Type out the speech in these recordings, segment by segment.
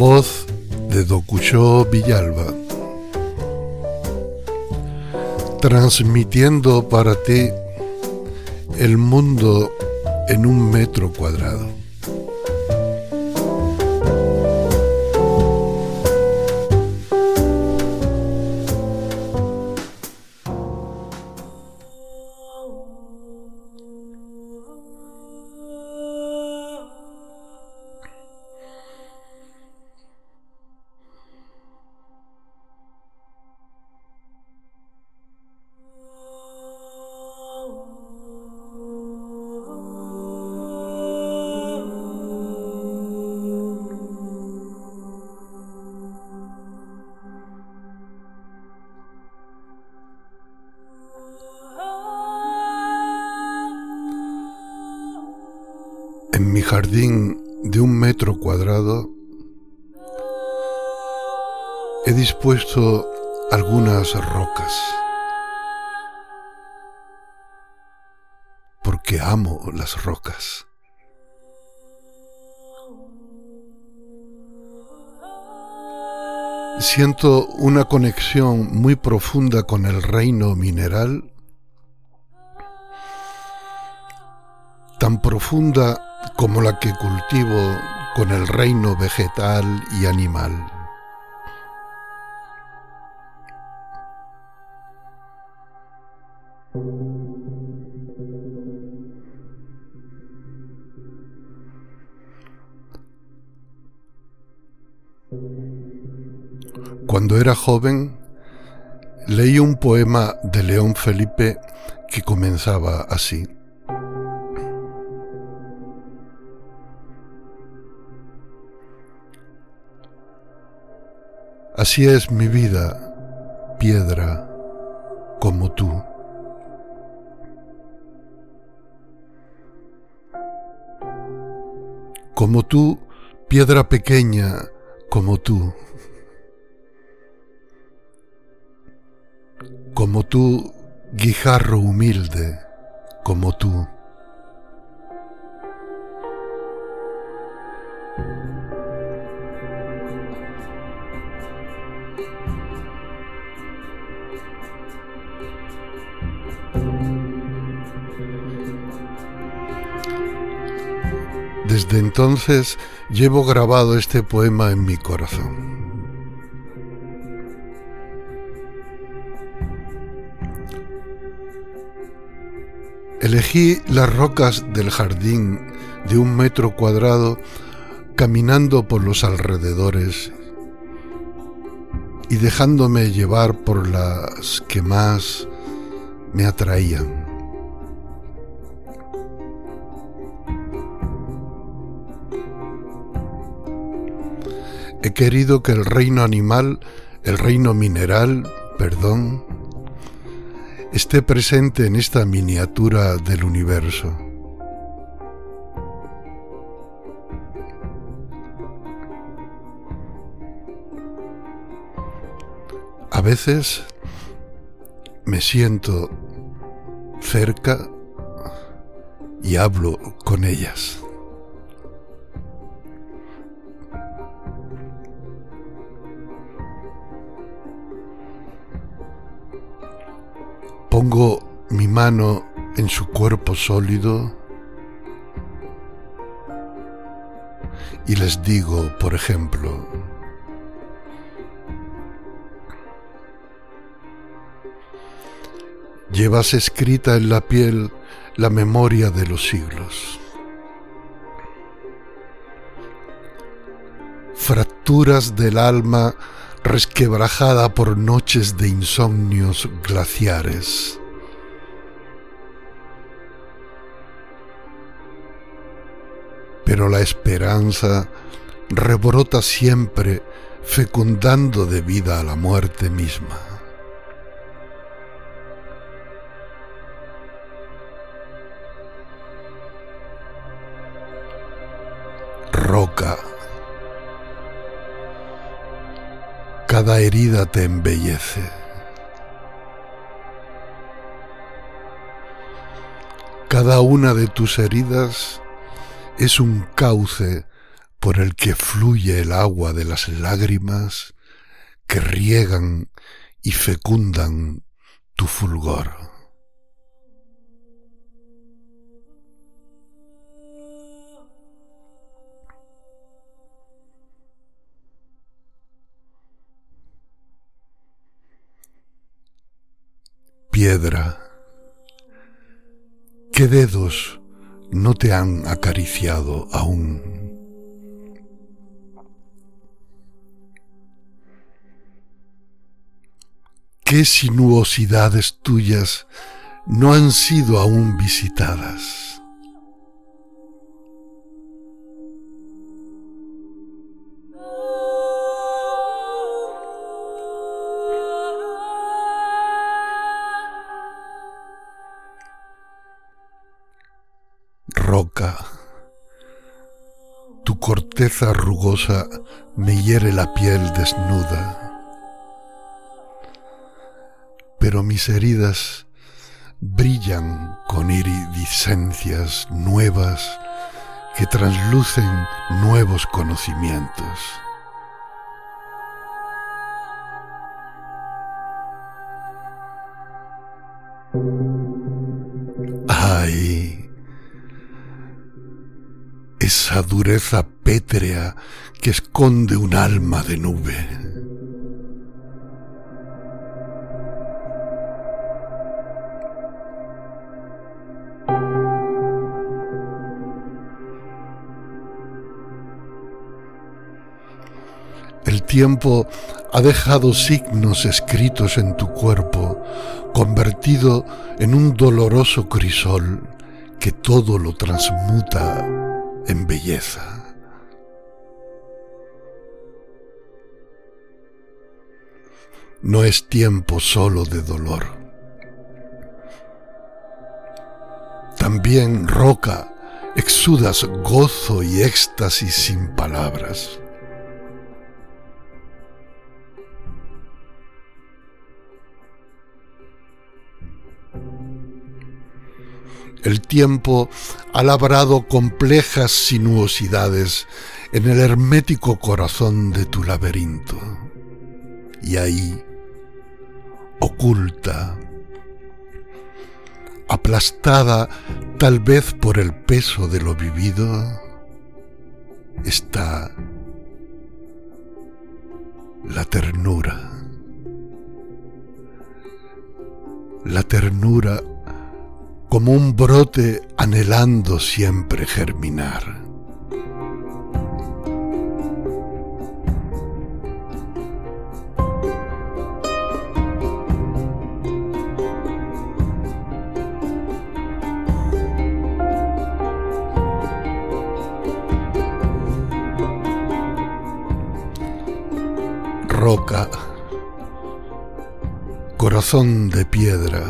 Voz de Dokuyo Villalba, transmitiendo para ti el mundo en un metro cuadrado. Jardín de un metro cuadrado he dispuesto algunas rocas porque amo las rocas. Siento una conexión muy profunda con el reino mineral, tan profunda como la que cultivo con el reino vegetal y animal. Cuando era joven, leí un poema de León Felipe que comenzaba así. Así es mi vida, piedra, como tú. Como tú, piedra pequeña, como tú. Como tú, guijarro humilde, como tú. Desde entonces llevo grabado este poema en mi corazón. Elegí las rocas del jardín de un metro cuadrado caminando por los alrededores y dejándome llevar por las que más me atraían. He querido que el reino animal, el reino mineral, perdón, esté presente en esta miniatura del universo. A veces me siento cerca y hablo con ellas. Pongo mi mano en su cuerpo sólido y les digo, por ejemplo, llevas escrita en la piel la memoria de los siglos. Fracturas del alma resquebrajada por noches de insomnios glaciares. Pero la esperanza rebrota siempre fecundando de vida a la muerte misma. Roca Cada herida te embellece. Cada una de tus heridas es un cauce por el que fluye el agua de las lágrimas que riegan y fecundan tu fulgor. Piedra, ¿qué dedos no te han acariciado aún? ¿Qué sinuosidades tuyas no han sido aún visitadas? Tu corteza rugosa me hiere la piel desnuda pero mis heridas brillan con iridiscencias nuevas que traslucen nuevos conocimientos. Dureza pétrea que esconde un alma de nube. tiempo ha dejado signos escritos en tu cuerpo, convertido en un doloroso crisol que todo lo transmuta en belleza. No es tiempo solo de dolor. También roca, exudas gozo y éxtasis sin palabras. El tiempo ha labrado complejas sinuosidades en el hermético corazón de tu laberinto. Y ahí, oculta, aplastada tal vez por el peso de lo vivido, está la ternura. La ternura como un brote anhelando siempre germinar. Roca, corazón de piedra,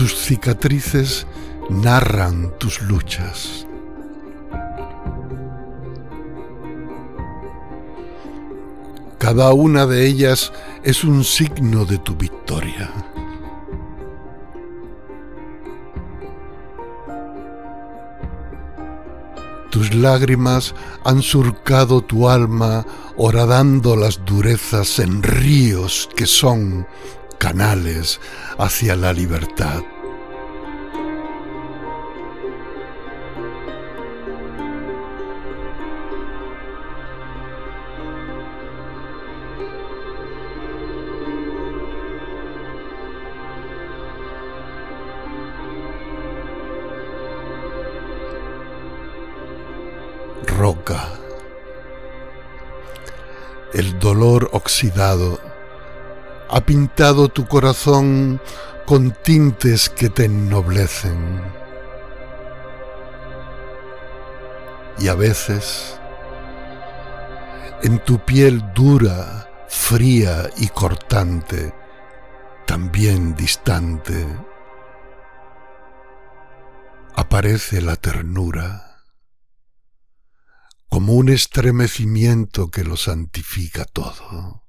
tus cicatrices narran tus luchas. Cada una de ellas es un signo de tu victoria. Tus lágrimas han surcado tu alma horadando las durezas en ríos que son canales hacia la libertad. Roca. El dolor oxidado ha pintado tu corazón con tintes que te ennoblecen. Y a veces, en tu piel dura, fría y cortante, también distante, aparece la ternura, como un estremecimiento que lo santifica todo.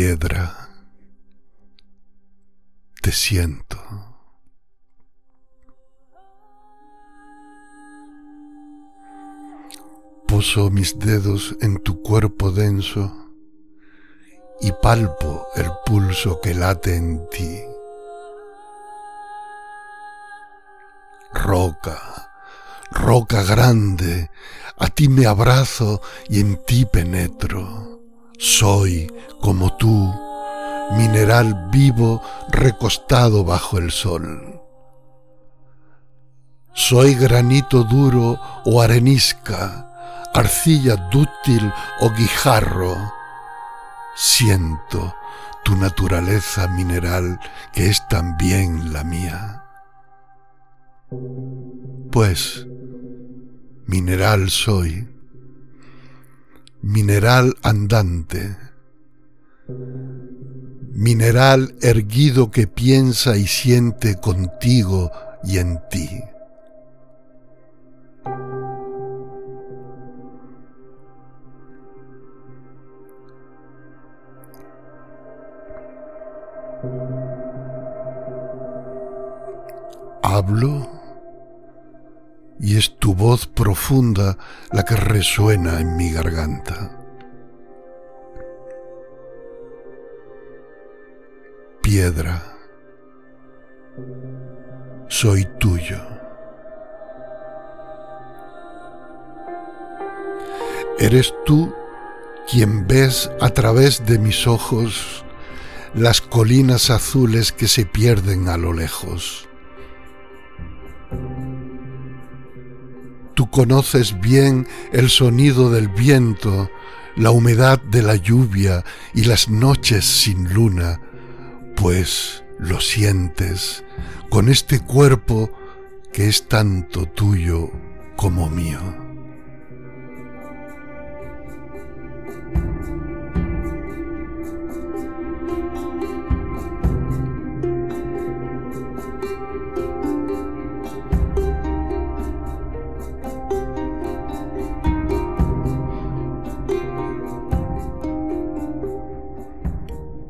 Piedra, te siento. Poso mis dedos en tu cuerpo denso y palpo el pulso que late en ti. Roca, roca grande, a ti me abrazo y en ti penetro. Soy como tú, mineral vivo recostado bajo el sol. Soy granito duro o arenisca, arcilla dúctil o guijarro. Siento tu naturaleza mineral que es también la mía. Pues mineral soy, mineral andante, mineral erguido que piensa y siente contigo y en ti. Hablo y es tu voz profunda la que resuena en mi garganta. Piedra, soy tuyo. Eres tú quien ves a través de mis ojos las colinas azules que se pierden a lo lejos. Conoces bien el sonido del viento, la humedad de la lluvia y las noches sin luna, pues lo sientes con este cuerpo que es tanto tuyo como mío.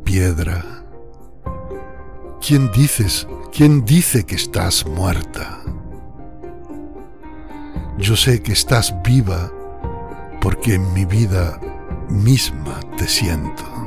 Piedra. ¿Quién dices? ¿Quién dice que estás muerta? Yo sé que estás viva porque en mi vida misma te siento.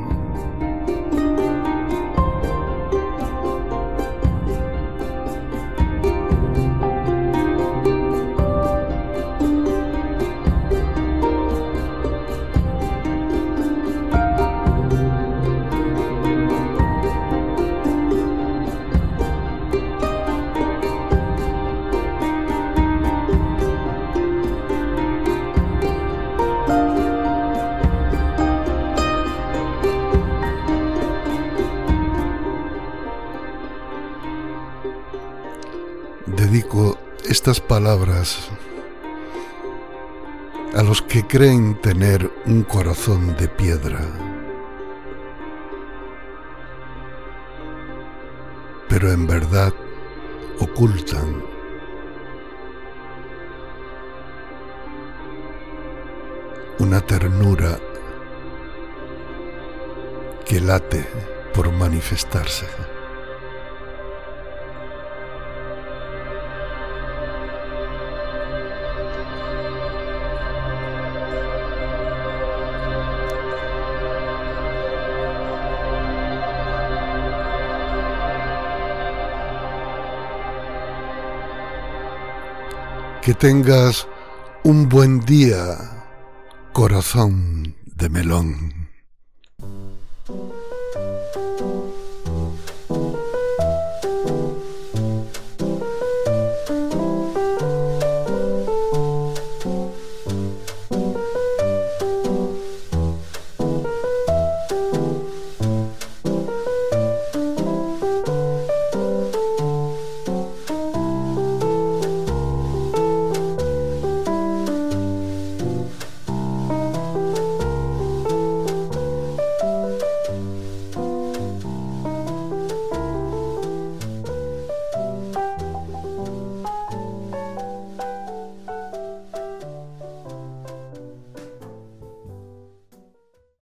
Estas palabras a los que creen tener un corazón de piedra, pero en verdad ocultan una ternura que late por manifestarse. Que tengas un buen día, corazón de melón.